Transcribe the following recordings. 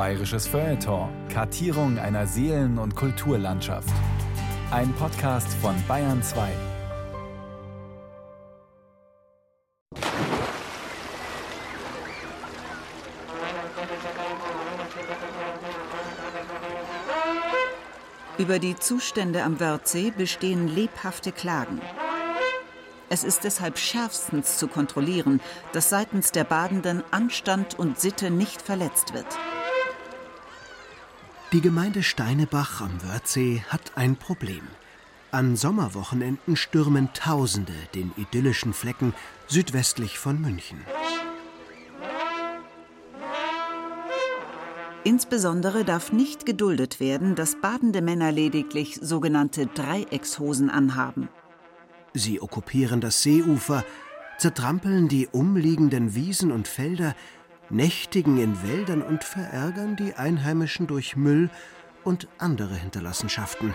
Bayerisches Feuilleton. Kartierung einer Seelen- und Kulturlandschaft. Ein Podcast von Bayern 2. Über die Zustände am Wörthsee bestehen lebhafte Klagen. Es ist deshalb schärfstens zu kontrollieren, dass seitens der Badenden Anstand und Sitte nicht verletzt wird. Die Gemeinde Steinebach am Wörthsee hat ein Problem. An Sommerwochenenden stürmen Tausende den idyllischen Flecken südwestlich von München. Insbesondere darf nicht geduldet werden, dass badende Männer lediglich sogenannte Dreieckshosen anhaben. Sie okkupieren das Seeufer, zertrampeln die umliegenden Wiesen und Felder, nächtigen in Wäldern und verärgern die Einheimischen durch Müll und andere Hinterlassenschaften.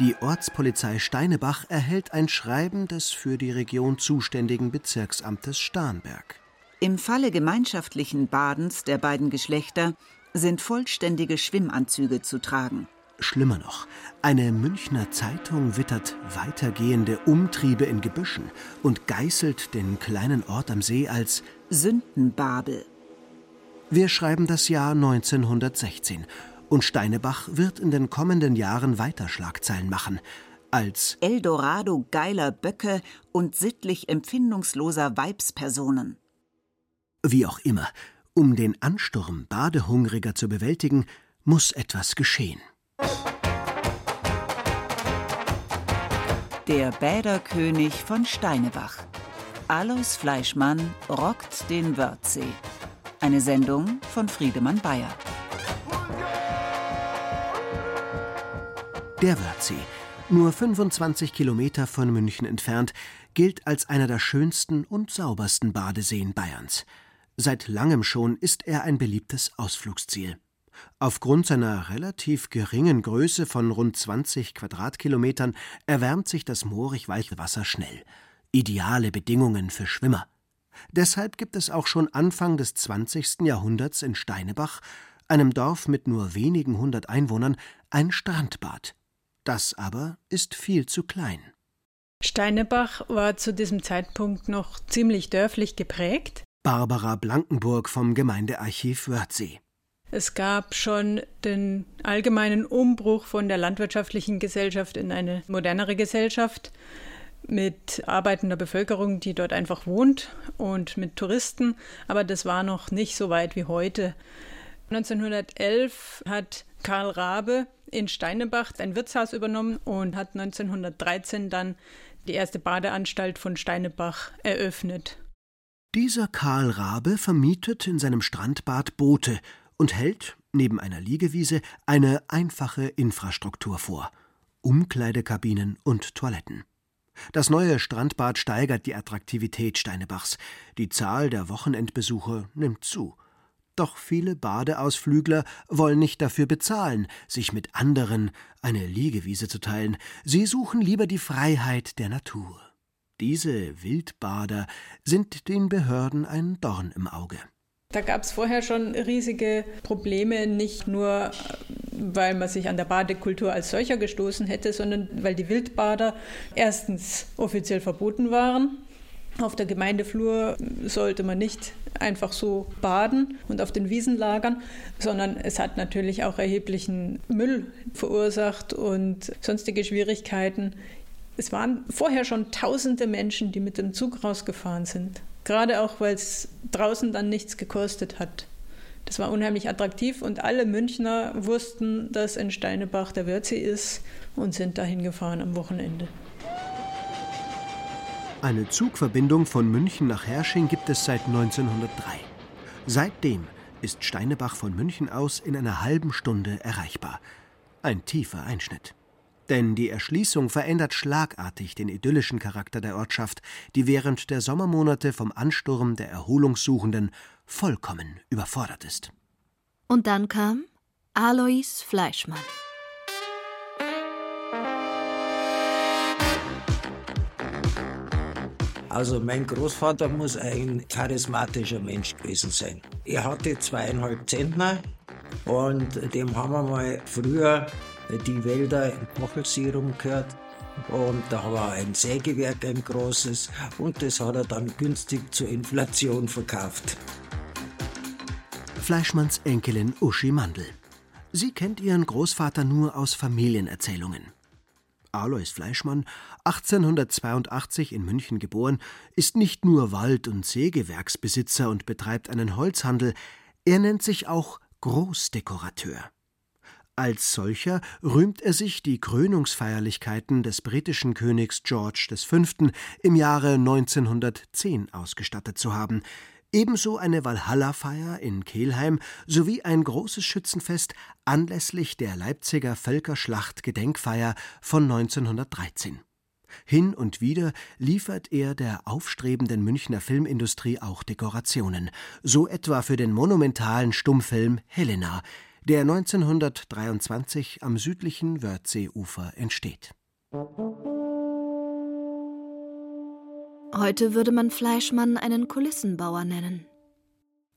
Die Ortspolizei Steinebach erhält ein Schreiben des für die Region zuständigen Bezirksamtes Starnberg. Im Falle gemeinschaftlichen Badens der beiden Geschlechter sind vollständige Schwimmanzüge zu tragen. Schlimmer noch, eine Münchner Zeitung wittert weitergehende Umtriebe in Gebüschen und geißelt den kleinen Ort am See als Sündenbabel. Wir schreiben das Jahr 1916 und Steinebach wird in den kommenden Jahren weiter Schlagzeilen machen als Eldorado geiler Böcke und sittlich empfindungsloser Weibspersonen. Wie auch immer, um den Ansturm Badehungriger zu bewältigen, muss etwas geschehen. Der Bäderkönig von Steinebach. Alois Fleischmann rockt den Wörthsee. Eine Sendung von Friedemann Bayer. Der Wörthsee, nur 25 Kilometer von München entfernt, gilt als einer der schönsten und saubersten Badeseen Bayerns. Seit langem schon ist er ein beliebtes Ausflugsziel. Aufgrund seiner relativ geringen Größe von rund 20 Quadratkilometern erwärmt sich das moorig weiche Wasser schnell. Ideale Bedingungen für Schwimmer. Deshalb gibt es auch schon Anfang des 20. Jahrhunderts in Steinebach, einem Dorf mit nur wenigen hundert Einwohnern, ein Strandbad. Das aber ist viel zu klein. Steinebach war zu diesem Zeitpunkt noch ziemlich dörflich geprägt. Barbara Blankenburg vom Gemeindearchiv Wörthsee. Es gab schon den allgemeinen Umbruch von der landwirtschaftlichen Gesellschaft in eine modernere Gesellschaft mit arbeitender Bevölkerung, die dort einfach wohnt und mit Touristen, aber das war noch nicht so weit wie heute. 1911 hat Karl Rabe in Steinebach ein Wirtshaus übernommen und hat 1913 dann die erste Badeanstalt von Steinebach eröffnet. Dieser Karl Rabe vermietet in seinem Strandbad Boote und hält, neben einer Liegewiese, eine einfache Infrastruktur vor. Umkleidekabinen und Toiletten. Das neue Strandbad steigert die Attraktivität Steinebachs. Die Zahl der Wochenendbesucher nimmt zu. Doch viele Badeausflügler wollen nicht dafür bezahlen, sich mit anderen eine Liegewiese zu teilen. Sie suchen lieber die Freiheit der Natur. Diese Wildbader sind den Behörden ein Dorn im Auge. Da gab es vorher schon riesige Probleme, nicht nur weil man sich an der Badekultur als solcher gestoßen hätte, sondern weil die Wildbader erstens offiziell verboten waren. Auf der Gemeindeflur sollte man nicht einfach so baden und auf den Wiesen lagern, sondern es hat natürlich auch erheblichen Müll verursacht und sonstige Schwierigkeiten. Es waren vorher schon tausende Menschen, die mit dem Zug rausgefahren sind. Gerade auch, weil es draußen dann nichts gekostet hat. Das war unheimlich attraktiv und alle Münchner wussten, dass in Steinebach der Wörthsee ist und sind dahin gefahren am Wochenende. Eine Zugverbindung von München nach Hersching gibt es seit 1903. Seitdem ist Steinebach von München aus in einer halben Stunde erreichbar. Ein tiefer Einschnitt. Denn die Erschließung verändert schlagartig den idyllischen Charakter der Ortschaft, die während der Sommermonate vom Ansturm der Erholungssuchenden vollkommen überfordert ist. Und dann kam Alois Fleischmann. Also mein Großvater muss ein charismatischer Mensch gewesen sein. Er hatte zweieinhalb Zentner Und dem haben wir mal früher die Wälder im Kochelserum gehört. Und da wir ein Sägewerk, ein großes. Und das hat er dann günstig zur Inflation verkauft. Fleischmanns Enkelin Uschi Mandel. Sie kennt ihren Großvater nur aus Familienerzählungen. Alois Fleischmann, 1882 in München geboren, ist nicht nur Wald- und Sägewerksbesitzer und betreibt einen Holzhandel, er nennt sich auch Großdekorateur. Als solcher rühmt er sich die Krönungsfeierlichkeiten des britischen Königs George V. im Jahre 1910 ausgestattet zu haben, ebenso eine Walhalla-Feier in Kelheim sowie ein großes Schützenfest anlässlich der Leipziger Völkerschlacht-Gedenkfeier von 1913. Hin und wieder liefert er der aufstrebenden Münchner Filmindustrie auch Dekorationen, so etwa für den monumentalen Stummfilm Helena, der 1923 am südlichen Wörthseeufer entsteht. Heute würde man Fleischmann einen Kulissenbauer nennen.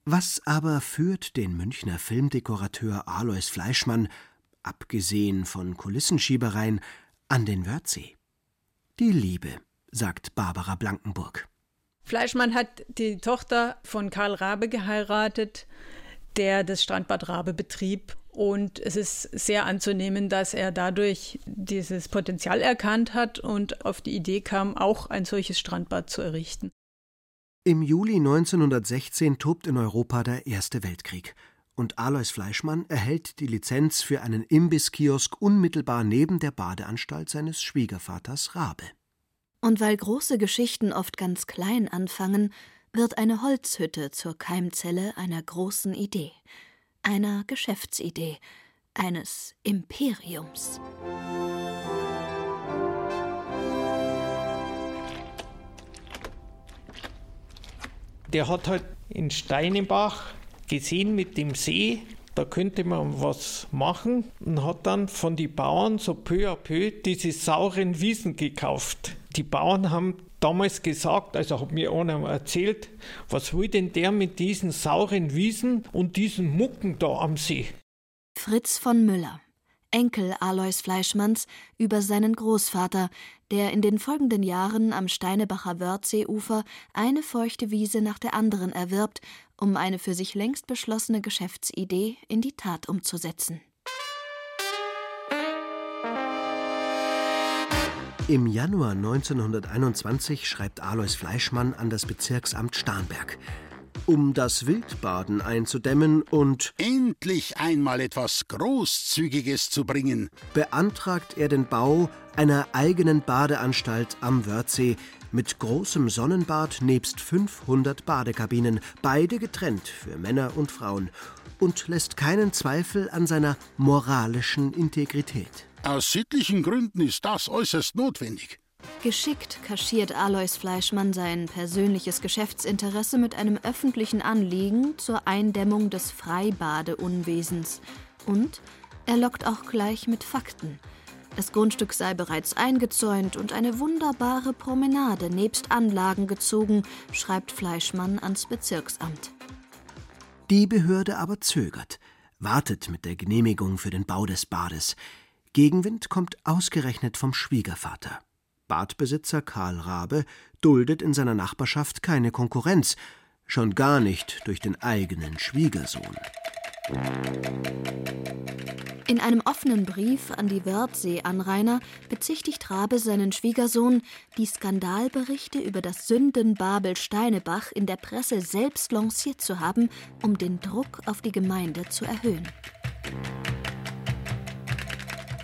Was aber führt den Münchner Filmdekorateur Alois Fleischmann, abgesehen von Kulissenschiebereien, an den Wörthsee? Die Liebe, sagt Barbara Blankenburg. Fleischmann hat die Tochter von Karl Rabe geheiratet, der das Strandbad Rabe betrieb. Und es ist sehr anzunehmen, dass er dadurch dieses Potenzial erkannt hat und auf die Idee kam, auch ein solches Strandbad zu errichten. Im Juli 1916 tobt in Europa der Erste Weltkrieg. Und Alois Fleischmann erhält die Lizenz für einen Imbisskiosk unmittelbar neben der Badeanstalt seines Schwiegervaters Rabe. Und weil große Geschichten oft ganz klein anfangen, wird eine Holzhütte zur Keimzelle einer großen Idee, einer Geschäftsidee, eines Imperiums. Der hat halt in Steinenbach gesehen mit dem See, da könnte man was machen und hat dann von den Bauern so peu à peu diese sauren Wiesen gekauft. Die Bauern haben damals gesagt, also hat mir einer erzählt, was will denn der mit diesen sauren Wiesen und diesen Mucken da am See? Fritz von Müller, Enkel Alois Fleischmanns, über seinen Großvater, der in den folgenden Jahren am Steinebacher Wörthseeufer eine feuchte Wiese nach der anderen erwirbt, um eine für sich längst beschlossene Geschäftsidee in die Tat umzusetzen. Im Januar 1921 schreibt Alois Fleischmann an das Bezirksamt Starnberg. Um das Wildbaden einzudämmen und endlich einmal etwas Großzügiges zu bringen, beantragt er den Bau einer eigenen Badeanstalt am Wörthsee mit großem Sonnenbad nebst 500 Badekabinen, beide getrennt für Männer und Frauen, und lässt keinen Zweifel an seiner moralischen Integrität. Aus sittlichen Gründen ist das äußerst notwendig. Geschickt kaschiert Alois Fleischmann sein persönliches Geschäftsinteresse mit einem öffentlichen Anliegen zur Eindämmung des Freibadeunwesens. Und er lockt auch gleich mit Fakten. Das Grundstück sei bereits eingezäunt und eine wunderbare Promenade nebst Anlagen gezogen, schreibt Fleischmann ans Bezirksamt. Die Behörde aber zögert, wartet mit der Genehmigung für den Bau des Bades. Gegenwind kommt ausgerechnet vom Schwiegervater. Badbesitzer Karl Rabe duldet in seiner Nachbarschaft keine Konkurrenz, schon gar nicht durch den eigenen Schwiegersohn. In einem offenen Brief an die Wörthsee-Anrainer bezichtigt Rabe seinen Schwiegersohn, die Skandalberichte über das Sündenbabel Steinebach in der Presse selbst lanciert zu haben, um den Druck auf die Gemeinde zu erhöhen.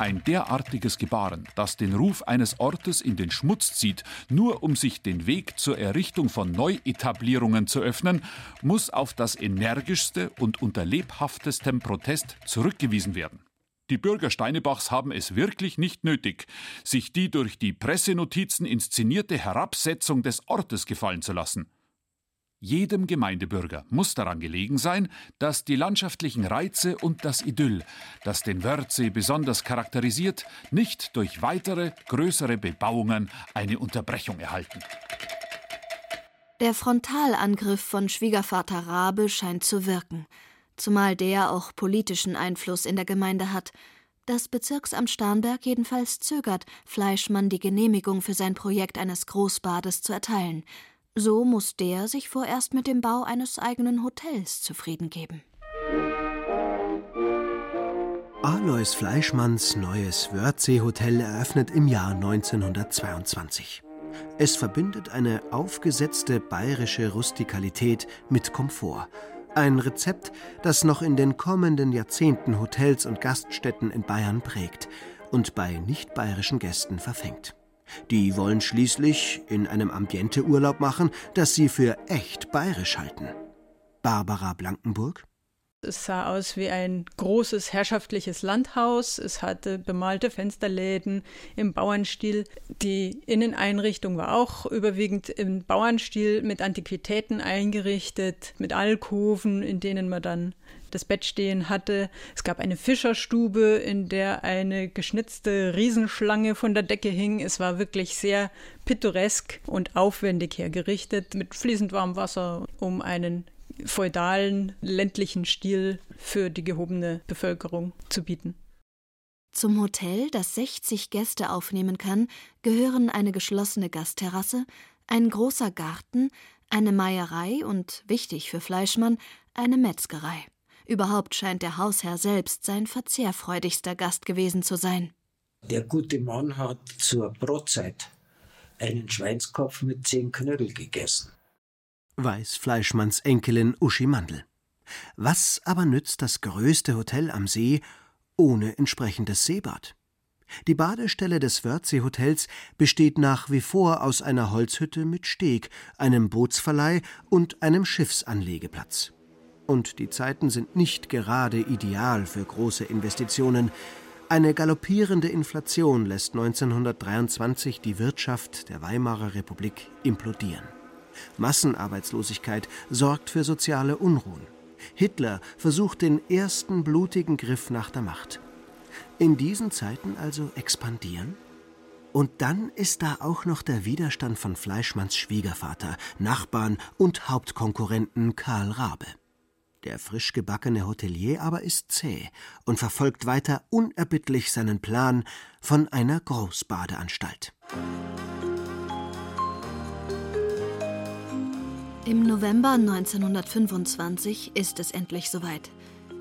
Ein derartiges Gebaren, das den Ruf eines Ortes in den Schmutz zieht, nur um sich den Weg zur Errichtung von Neuetablierungen zu öffnen, muss auf das energischste und unter lebhaftestem Protest zurückgewiesen werden. Die Bürger Steinebachs haben es wirklich nicht nötig, sich die durch die Pressenotizen inszenierte Herabsetzung des Ortes gefallen zu lassen. Jedem Gemeindebürger muss daran gelegen sein, dass die landschaftlichen Reize und das Idyll, das den Wörthsee besonders charakterisiert, nicht durch weitere, größere Bebauungen eine Unterbrechung erhalten. Der Frontalangriff von Schwiegervater Rabe scheint zu wirken. zumal der auch politischen Einfluss in der Gemeinde hat. Das Bezirksamt Starnberg jedenfalls zögert, Fleischmann die Genehmigung für sein Projekt eines Großbades zu erteilen. So muss der sich vorerst mit dem Bau eines eigenen Hotels zufrieden geben. Alois Fleischmanns neues Wörthsee-Hotel eröffnet im Jahr 1922. Es verbindet eine aufgesetzte bayerische Rustikalität mit Komfort. Ein Rezept, das noch in den kommenden Jahrzehnten Hotels und Gaststätten in Bayern prägt und bei nicht bayerischen Gästen verfängt. Die wollen schließlich in einem Ambiente Urlaub machen, das sie für echt bayerisch halten. Barbara Blankenburg es sah aus wie ein großes herrschaftliches Landhaus. Es hatte bemalte Fensterläden im Bauernstil. Die Inneneinrichtung war auch überwiegend im Bauernstil mit Antiquitäten eingerichtet, mit Alkoven, in denen man dann das Bett stehen hatte. Es gab eine Fischerstube, in der eine geschnitzte Riesenschlange von der Decke hing. Es war wirklich sehr pittoresk und aufwendig hergerichtet mit fließend warmem Wasser, um einen feudalen ländlichen Stil für die gehobene Bevölkerung zu bieten. Zum Hotel, das 60 Gäste aufnehmen kann, gehören eine geschlossene Gastterrasse, ein großer Garten, eine Meierei und, wichtig für Fleischmann, eine Metzgerei. Überhaupt scheint der Hausherr selbst sein verzehrfreudigster Gast gewesen zu sein. Der gute Mann hat zur Brotzeit einen Schweinskopf mit zehn Knödel gegessen weiß Fleischmanns Enkelin Uschi Mandel. Was aber nützt das größte Hotel am See ohne entsprechendes Seebad? Die Badestelle des Wörthsee-Hotels besteht nach wie vor aus einer Holzhütte mit Steg, einem Bootsverleih und einem Schiffsanlegeplatz. Und die Zeiten sind nicht gerade ideal für große Investitionen. Eine galoppierende Inflation lässt 1923 die Wirtschaft der Weimarer Republik implodieren. Massenarbeitslosigkeit sorgt für soziale Unruhen. Hitler versucht den ersten blutigen Griff nach der Macht. In diesen Zeiten also expandieren? Und dann ist da auch noch der Widerstand von Fleischmanns Schwiegervater, Nachbarn und Hauptkonkurrenten Karl Rabe. Der frisch gebackene Hotelier aber ist zäh und verfolgt weiter unerbittlich seinen Plan von einer Großbadeanstalt. Im November 1925 ist es endlich soweit.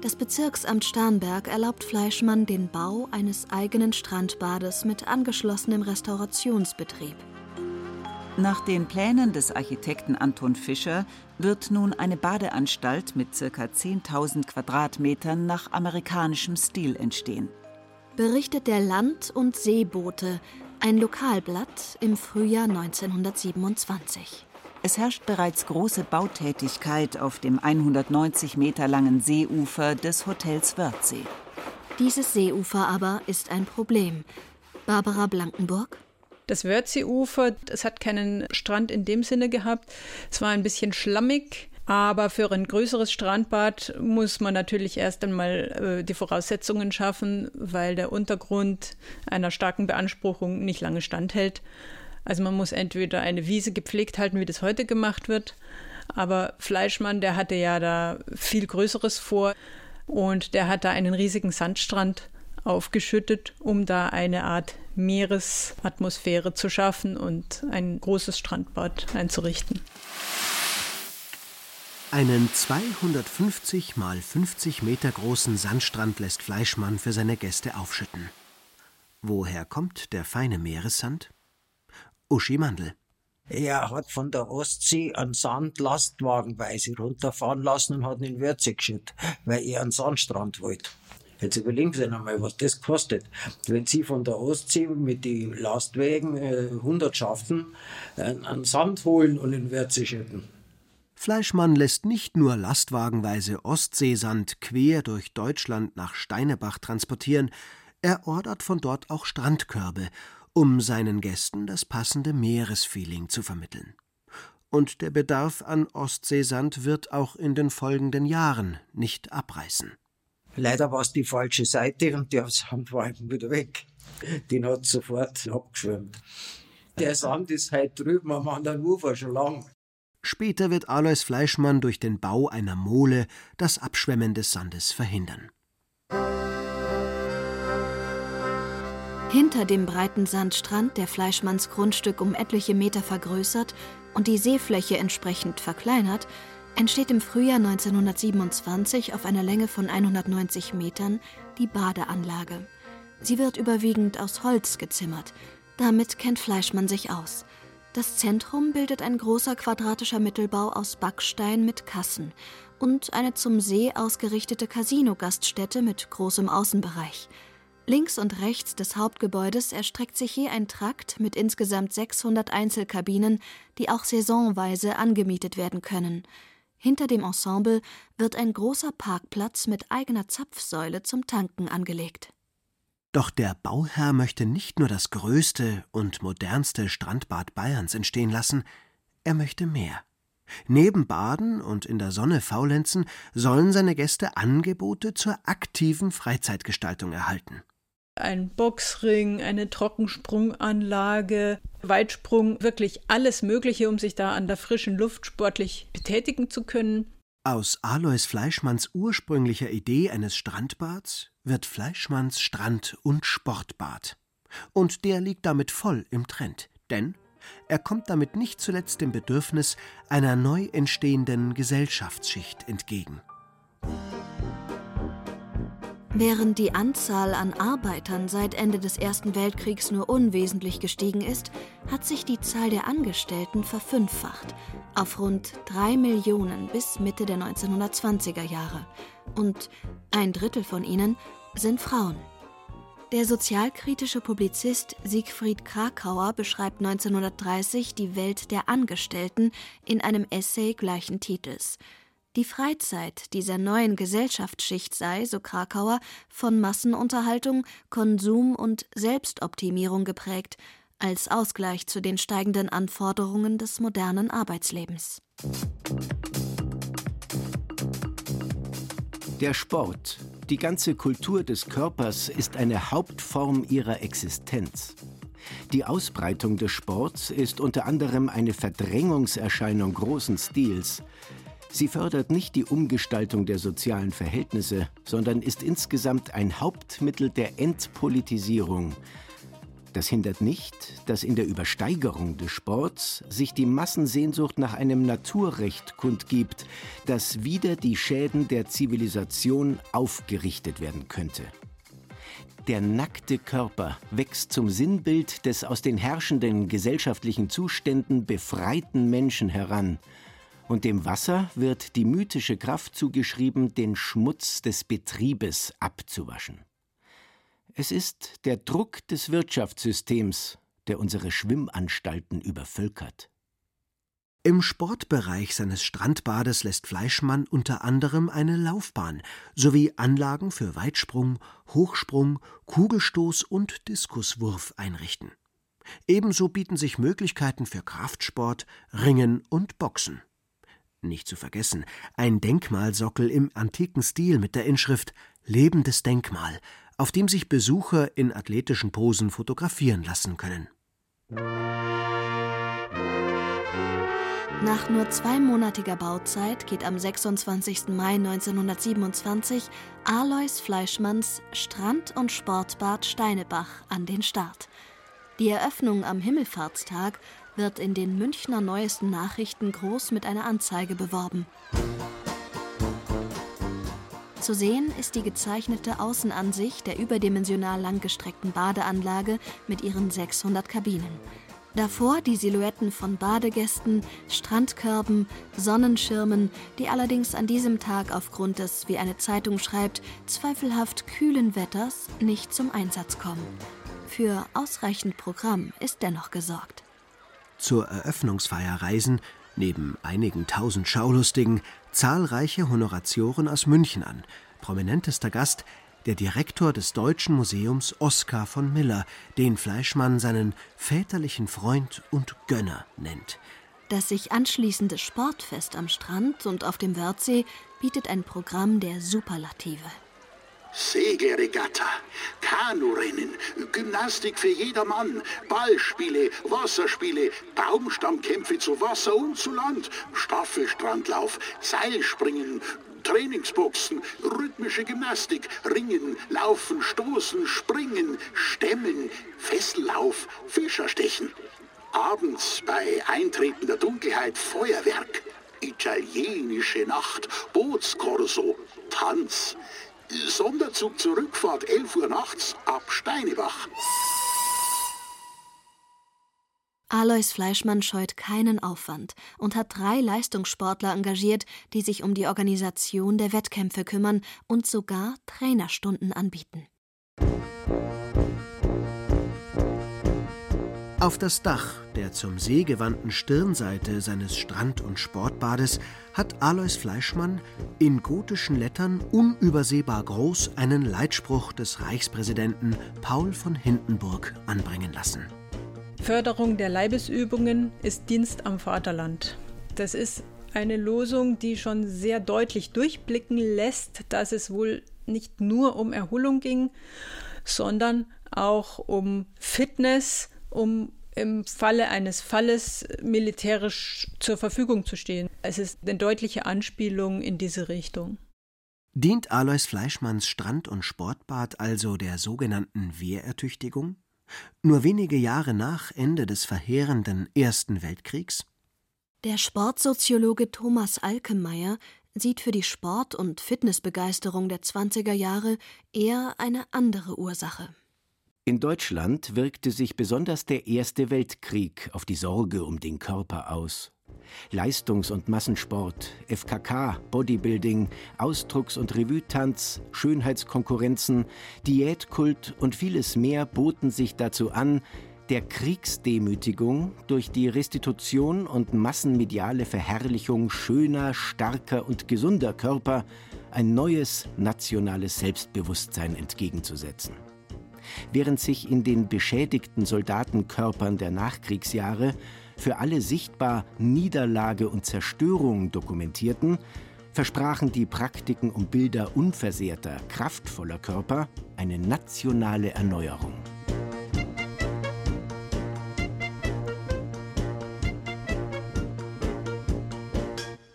Das Bezirksamt Starnberg erlaubt Fleischmann den Bau eines eigenen Strandbades mit angeschlossenem Restaurationsbetrieb. Nach den Plänen des Architekten Anton Fischer wird nun eine Badeanstalt mit ca. 10.000 Quadratmetern nach amerikanischem Stil entstehen. Berichtet der Land- und Seebote, ein Lokalblatt im Frühjahr 1927. Es herrscht bereits große Bautätigkeit auf dem 190 Meter langen Seeufer des Hotels Wörthsee. Dieses Seeufer aber ist ein Problem. Barbara Blankenburg? Das Wörthseeufer, es hat keinen Strand in dem Sinne gehabt. Es war ein bisschen schlammig, aber für ein größeres Strandbad muss man natürlich erst einmal äh, die Voraussetzungen schaffen, weil der Untergrund einer starken Beanspruchung nicht lange standhält. Also man muss entweder eine Wiese gepflegt halten, wie das heute gemacht wird. Aber Fleischmann, der hatte ja da viel Größeres vor und der hat da einen riesigen Sandstrand aufgeschüttet, um da eine Art Meeresatmosphäre zu schaffen und ein großes Strandbad einzurichten. Einen 250 mal 50 Meter großen Sandstrand lässt Fleischmann für seine Gäste aufschütten. Woher kommt der feine Meeressand? Uschi Mandl. Er hat von der Ostsee einen Sand lastwagenweise runterfahren lassen und hat ihn in Würze geschüttet, weil er einen Sandstrand wollte. Jetzt überlegen Sie einmal, was das kostet. Wenn Sie von der Ostsee mit den Lastwagen äh, Hundertschaften äh, einen Sand holen und in Würze schütten. Fleischmann lässt nicht nur lastwagenweise Ostseesand quer durch Deutschland nach Steinebach transportieren, er ordert von dort auch Strandkörbe um seinen Gästen das passende Meeresfeeling zu vermitteln. Und der Bedarf an Ostseesand wird auch in den folgenden Jahren nicht abreißen. Leider war es die falsche Seite und der Sand war eben wieder weg. Den hat sofort abgeschwemmt. Der Sand ist heute drüben am anderen Ufer schon lang. Später wird Alois Fleischmann durch den Bau einer Mole das Abschwemmen des Sandes verhindern. Hinter dem breiten Sandstrand, der Fleischmanns Grundstück um etliche Meter vergrößert und die Seefläche entsprechend verkleinert, entsteht im Frühjahr 1927 auf einer Länge von 190 Metern die Badeanlage. Sie wird überwiegend aus Holz gezimmert. Damit kennt Fleischmann sich aus. Das Zentrum bildet ein großer quadratischer Mittelbau aus Backstein mit Kassen und eine zum See ausgerichtete Casino-Gaststätte mit großem Außenbereich. Links und rechts des Hauptgebäudes erstreckt sich je ein Trakt mit insgesamt 600 Einzelkabinen, die auch saisonweise angemietet werden können. Hinter dem Ensemble wird ein großer Parkplatz mit eigener Zapfsäule zum Tanken angelegt. Doch der Bauherr möchte nicht nur das größte und modernste Strandbad Bayerns entstehen lassen, er möchte mehr. Neben Baden und in der Sonne faulenzen sollen seine Gäste Angebote zur aktiven Freizeitgestaltung erhalten. Ein Boxring, eine Trockensprunganlage, Weitsprung, wirklich alles Mögliche, um sich da an der frischen Luft sportlich betätigen zu können. Aus Alois Fleischmanns ursprünglicher Idee eines Strandbads wird Fleischmanns Strand- und Sportbad. Und der liegt damit voll im Trend, denn er kommt damit nicht zuletzt dem Bedürfnis einer neu entstehenden Gesellschaftsschicht entgegen. Während die Anzahl an Arbeitern seit Ende des Ersten Weltkriegs nur unwesentlich gestiegen ist, hat sich die Zahl der Angestellten verfünffacht auf rund drei Millionen bis Mitte der 1920er Jahre. Und ein Drittel von ihnen sind Frauen. Der sozialkritische Publizist Siegfried Krakauer beschreibt 1930 die Welt der Angestellten in einem Essay gleichen Titels – die Freizeit dieser neuen Gesellschaftsschicht sei, so Krakauer, von Massenunterhaltung, Konsum und Selbstoptimierung geprägt, als Ausgleich zu den steigenden Anforderungen des modernen Arbeitslebens. Der Sport, die ganze Kultur des Körpers ist eine Hauptform ihrer Existenz. Die Ausbreitung des Sports ist unter anderem eine Verdrängungserscheinung großen Stils, Sie fördert nicht die Umgestaltung der sozialen Verhältnisse, sondern ist insgesamt ein Hauptmittel der Entpolitisierung. Das hindert nicht, dass in der Übersteigerung des Sports sich die Massensehnsucht nach einem Naturrecht kundgibt, das wieder die Schäden der Zivilisation aufgerichtet werden könnte. Der nackte Körper wächst zum Sinnbild des aus den herrschenden gesellschaftlichen Zuständen befreiten Menschen heran – und dem Wasser wird die mythische Kraft zugeschrieben, den Schmutz des Betriebes abzuwaschen. Es ist der Druck des Wirtschaftssystems, der unsere Schwimmanstalten übervölkert. Im Sportbereich seines Strandbades lässt Fleischmann unter anderem eine Laufbahn sowie Anlagen für Weitsprung, Hochsprung, Kugelstoß und Diskuswurf einrichten. Ebenso bieten sich Möglichkeiten für Kraftsport, Ringen und Boxen. Nicht zu vergessen, ein Denkmalsockel im antiken Stil mit der Inschrift Lebendes Denkmal, auf dem sich Besucher in athletischen Posen fotografieren lassen können. Nach nur zweimonatiger Bauzeit geht am 26. Mai 1927 Alois Fleischmanns Strand- und Sportbad Steinebach an den Start. Die Eröffnung am Himmelfahrtstag wird in den Münchner neuesten Nachrichten groß mit einer Anzeige beworben. Zu sehen ist die gezeichnete Außenansicht der überdimensional langgestreckten Badeanlage mit ihren 600 Kabinen. Davor die Silhouetten von Badegästen, Strandkörben, Sonnenschirmen, die allerdings an diesem Tag aufgrund des, wie eine Zeitung schreibt, zweifelhaft kühlen Wetters nicht zum Einsatz kommen. Für ausreichend Programm ist dennoch gesorgt. Zur Eröffnungsfeier reisen, neben einigen tausend Schaulustigen, zahlreiche Honoratioren aus München an. Prominentester Gast der Direktor des Deutschen Museums Oskar von Miller, den Fleischmann seinen väterlichen Freund und Gönner nennt. Das sich anschließende Sportfest am Strand und auf dem Wörthsee bietet ein Programm der Superlative. Segelregatta, Kanurennen, Gymnastik für jedermann, Ballspiele, Wasserspiele, Baumstammkämpfe zu Wasser und zu Land, Staffelstrandlauf, Seilspringen, Trainingsboxen, rhythmische Gymnastik, Ringen, Laufen, Stoßen, Springen, Stemmen, Fessellauf, Fischerstechen. Abends bei eintretender Dunkelheit Feuerwerk, italienische Nacht, Bootskorso, Tanz, Sonderzug zur Rückfahrt 11 Uhr nachts ab Steinebach. Alois Fleischmann scheut keinen Aufwand und hat drei Leistungssportler engagiert, die sich um die Organisation der Wettkämpfe kümmern und sogar Trainerstunden anbieten. Auf das Dach der zum See gewandten Stirnseite seines Strand- und Sportbades hat Alois Fleischmann in gotischen Lettern unübersehbar groß einen Leitspruch des Reichspräsidenten Paul von Hindenburg anbringen lassen. Förderung der Leibesübungen ist Dienst am Vaterland. Das ist eine Losung, die schon sehr deutlich durchblicken lässt, dass es wohl nicht nur um Erholung ging, sondern auch um Fitness, um im Falle eines Falles militärisch zur Verfügung zu stehen. Es ist eine deutliche Anspielung in diese Richtung. Dient Alois Fleischmanns Strand- und Sportbad also der sogenannten Wehrertüchtigung? Nur wenige Jahre nach Ende des verheerenden Ersten Weltkriegs? Der Sportsoziologe Thomas Alkemeyer sieht für die Sport- und Fitnessbegeisterung der 20er Jahre eher eine andere Ursache. In Deutschland wirkte sich besonders der Erste Weltkrieg auf die Sorge um den Körper aus. Leistungs- und Massensport, FKK, Bodybuilding, Ausdrucks- und Revue-Tanz, Schönheitskonkurrenzen, Diätkult und vieles mehr boten sich dazu an, der Kriegsdemütigung durch die Restitution und massenmediale Verherrlichung schöner, starker und gesunder Körper ein neues nationales Selbstbewusstsein entgegenzusetzen. Während sich in den beschädigten Soldatenkörpern der Nachkriegsjahre für alle sichtbar Niederlage und Zerstörung dokumentierten, versprachen die Praktiken um Bilder unversehrter, kraftvoller Körper eine nationale Erneuerung.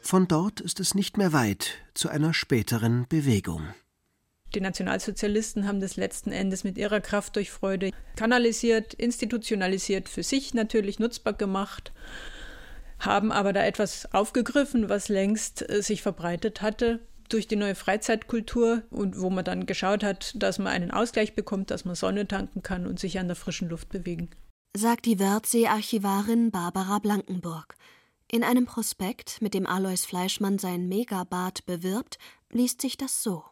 Von dort ist es nicht mehr weit zu einer späteren Bewegung. Die Nationalsozialisten haben das letzten Endes mit ihrer Kraft durch Freude kanalisiert, institutionalisiert, für sich natürlich nutzbar gemacht, haben aber da etwas aufgegriffen, was längst äh, sich verbreitet hatte durch die neue Freizeitkultur und wo man dann geschaut hat, dass man einen Ausgleich bekommt, dass man Sonne tanken kann und sich an der frischen Luft bewegen. Sagt die Wörthsee-Archivarin Barbara Blankenburg. In einem Prospekt, mit dem Alois Fleischmann sein Megabad bewirbt, liest sich das so.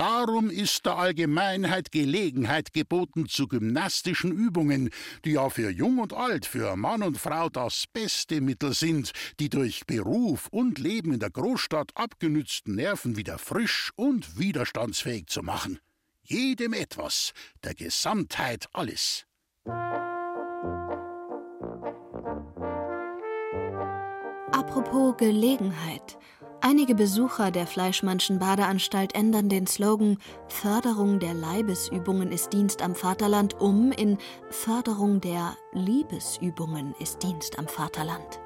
Darum ist der Allgemeinheit Gelegenheit geboten zu gymnastischen Übungen, die ja für Jung und Alt, für Mann und Frau das beste Mittel sind, die durch Beruf und Leben in der Großstadt abgenützten Nerven wieder frisch und widerstandsfähig zu machen. Jedem etwas, der Gesamtheit alles. Apropos Gelegenheit. Einige Besucher der Fleischmannschen Badeanstalt ändern den Slogan Förderung der Leibesübungen ist Dienst am Vaterland um in Förderung der Liebesübungen ist Dienst am Vaterland.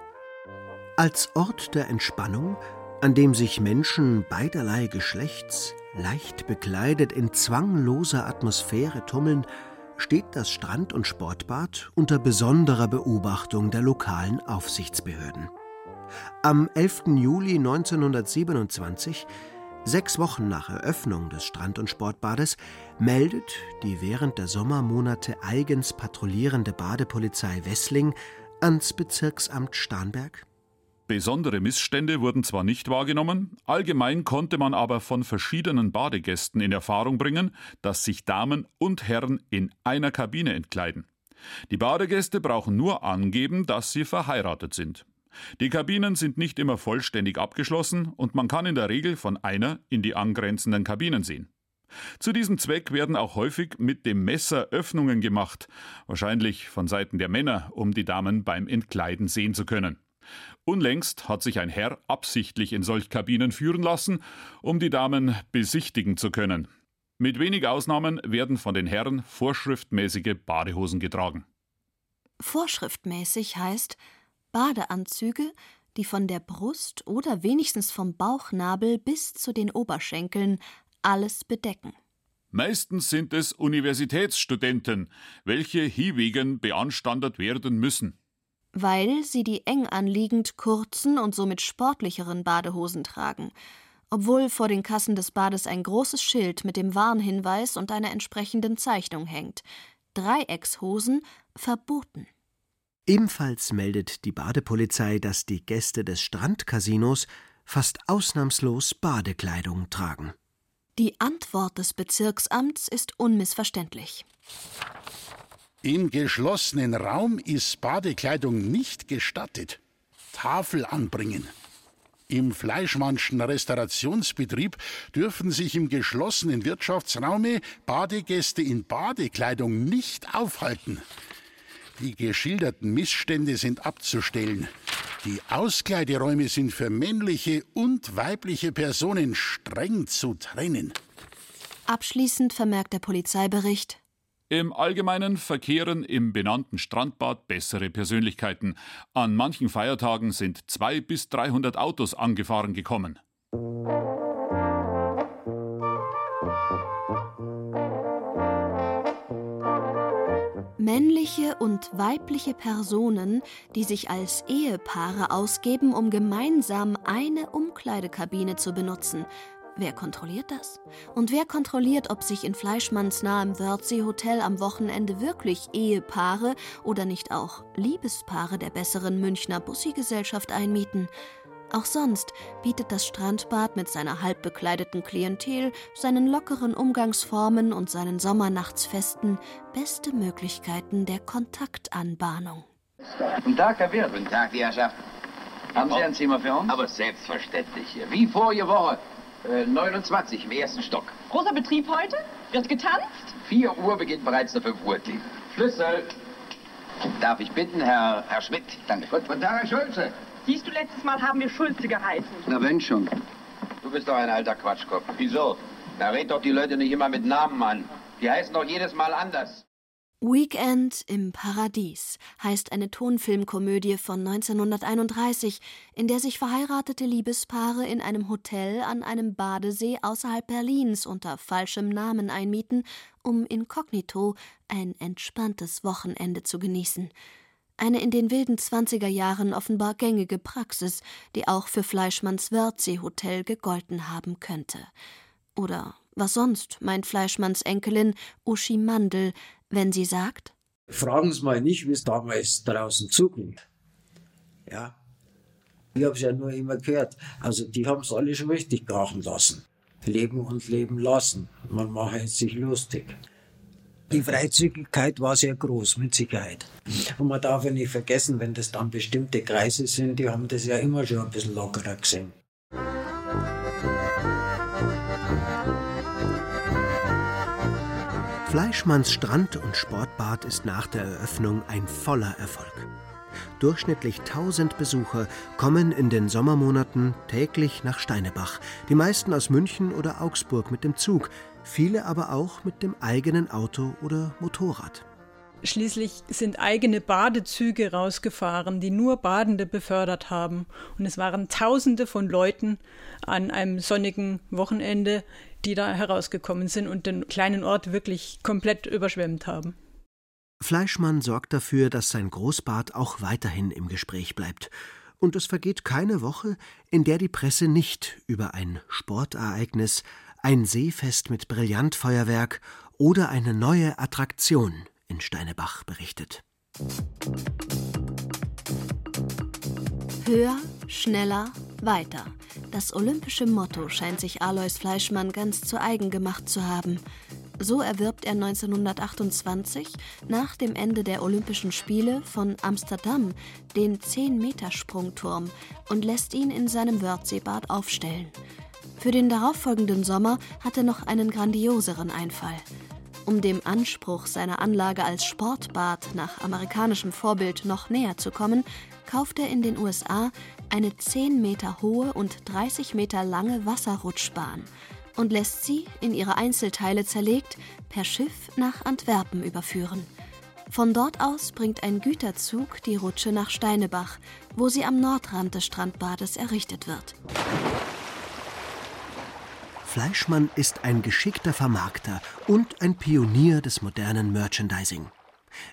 Als Ort der Entspannung, an dem sich Menschen beiderlei Geschlechts leicht bekleidet in zwangloser Atmosphäre tummeln, steht das Strand- und Sportbad unter besonderer Beobachtung der lokalen Aufsichtsbehörden. Am 11. Juli 1927, sechs Wochen nach Eröffnung des Strand- und Sportbades, meldet die während der Sommermonate eigens patrouillierende Badepolizei Wessling ans Bezirksamt Starnberg. Besondere Missstände wurden zwar nicht wahrgenommen, allgemein konnte man aber von verschiedenen Badegästen in Erfahrung bringen, dass sich Damen und Herren in einer Kabine entkleiden. Die Badegäste brauchen nur angeben, dass sie verheiratet sind. Die Kabinen sind nicht immer vollständig abgeschlossen und man kann in der Regel von einer in die angrenzenden Kabinen sehen. Zu diesem Zweck werden auch häufig mit dem Messer Öffnungen gemacht, wahrscheinlich von Seiten der Männer, um die Damen beim Entkleiden sehen zu können. Unlängst hat sich ein Herr absichtlich in solch Kabinen führen lassen, um die Damen besichtigen zu können. Mit wenig Ausnahmen werden von den Herren vorschriftmäßige Badehosen getragen. Vorschriftmäßig heißt Badeanzüge, die von der Brust oder wenigstens vom Bauchnabel bis zu den Oberschenkeln alles bedecken. Meistens sind es Universitätsstudenten, welche hiewegen beanstandet werden müssen. Weil sie die eng anliegend kurzen und somit sportlicheren Badehosen tragen, obwohl vor den Kassen des Bades ein großes Schild mit dem Warnhinweis und einer entsprechenden Zeichnung hängt. Dreieckshosen verboten. Ebenfalls meldet die Badepolizei, dass die Gäste des Strandcasinos fast ausnahmslos Badekleidung tragen. Die Antwort des Bezirksamts ist unmissverständlich. Im geschlossenen Raum ist Badekleidung nicht gestattet. Tafel anbringen. Im Fleischmannschen Restaurationsbetrieb dürfen sich im geschlossenen Wirtschaftsraume Badegäste in Badekleidung nicht aufhalten. Die geschilderten Missstände sind abzustellen. Die Auskleideräume sind für männliche und weibliche Personen streng zu trennen. Abschließend vermerkt der Polizeibericht im Allgemeinen verkehren im benannten Strandbad bessere Persönlichkeiten. An manchen Feiertagen sind zwei bis 300 Autos angefahren gekommen. Männliche und weibliche Personen, die sich als Ehepaare ausgeben, um gemeinsam eine Umkleidekabine zu benutzen, Wer kontrolliert das? Und wer kontrolliert, ob sich in Fleischmanns nahem Wörthsee-Hotel am Wochenende wirklich Ehepaare oder nicht auch Liebespaare der besseren Münchner Bussi-Gesellschaft einmieten? Auch sonst bietet das Strandbad mit seiner halbbekleideten Klientel, seinen lockeren Umgangsformen und seinen Sommernachtsfesten beste Möglichkeiten der Kontaktanbahnung. Guten Tag, Herr Wirt. Guten Tag, die Herrschaft. Haben Sie ein Zimmer für uns? Aber selbstverständlich. Wie vorige Woche. 29 äh, im ersten Stock. Großer Betrieb heute? Wird getanzt? 4 Uhr beginnt bereits der 5 Uhr Team. Schlüssel. Darf ich bitten, Herr, Herr Schmidt? Danke. Guten Tag, Herr Schulze. Siehst du, letztes Mal haben wir Schulze geheißen. Na, wenn schon. Du bist doch ein alter Quatschkopf. Wieso? Da red doch die Leute nicht immer mit Namen an. Die heißen doch jedes Mal anders. Weekend im Paradies heißt eine Tonfilmkomödie von 1931, in der sich verheiratete Liebespaare in einem Hotel an einem Badesee außerhalb Berlins unter falschem Namen einmieten, um inkognito ein entspanntes Wochenende zu genießen. Eine in den wilden 20er Jahren offenbar gängige Praxis, die auch für Fleischmanns Wörthsee-Hotel gegolten haben könnte. Oder was sonst, meint Fleischmanns Enkelin Uschi Mandel, wenn sie sagt? Fragen Sie mal nicht, wie es damals draußen zuging. Ja. Ich habe es ja nur immer gehört. Also die haben es alle schon richtig krachen lassen. Leben und leben lassen. Man macht jetzt sich lustig. Die Freizügigkeit war sehr groß, mit Sicherheit. Und man darf ja nicht vergessen, wenn das dann bestimmte Kreise sind, die haben das ja immer schon ein bisschen lockerer gesehen. Fleischmanns Strand- und Sportbad ist nach der Eröffnung ein voller Erfolg. Durchschnittlich 1000 Besucher kommen in den Sommermonaten täglich nach Steinebach, die meisten aus München oder Augsburg mit dem Zug, viele aber auch mit dem eigenen Auto oder Motorrad. Schließlich sind eigene Badezüge rausgefahren, die nur Badende befördert haben. Und es waren Tausende von Leuten an einem sonnigen Wochenende, die da herausgekommen sind und den kleinen Ort wirklich komplett überschwemmt haben. Fleischmann sorgt dafür, dass sein Großbad auch weiterhin im Gespräch bleibt. Und es vergeht keine Woche, in der die Presse nicht über ein Sportereignis, ein Seefest mit Brillantfeuerwerk oder eine neue Attraktion in Steinebach berichtet. Höher, schneller, weiter. Das olympische Motto scheint sich Alois Fleischmann ganz zu eigen gemacht zu haben. So erwirbt er 1928 nach dem Ende der Olympischen Spiele von Amsterdam den 10-Meter-Sprungturm und lässt ihn in seinem Wörthseebad aufstellen. Für den darauffolgenden Sommer hat er noch einen grandioseren Einfall. Um dem Anspruch seiner Anlage als Sportbad nach amerikanischem Vorbild noch näher zu kommen, kauft er in den USA eine 10 Meter hohe und 30 Meter lange Wasserrutschbahn. und lässt sie, in ihre Einzelteile zerlegt, per Schiff nach Antwerpen überführen. Von dort aus bringt ein Güterzug die Rutsche nach Steinebach, wo sie am Nordrand des Strandbades errichtet wird. Fleischmann ist ein geschickter Vermarkter und ein Pionier des modernen Merchandising.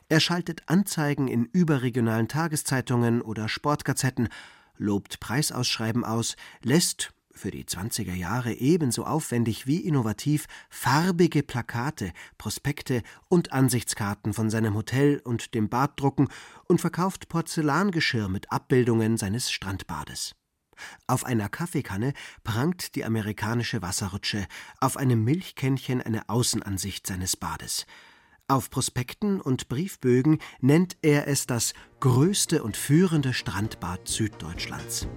Er schaltet Anzeigen in überregionalen Tageszeitungen oder Sportgazetten, lobt Preisausschreiben aus, lässt, für die 20er Jahre ebenso aufwendig wie innovativ, farbige Plakate, Prospekte und Ansichtskarten von seinem Hotel und dem Bad drucken und verkauft Porzellangeschirr mit Abbildungen seines Strandbades. Auf einer Kaffeekanne prangt die amerikanische Wasserrutsche, auf einem Milchkännchen eine Außenansicht seines Bades. Auf Prospekten und Briefbögen nennt er es das größte und führende Strandbad Süddeutschlands.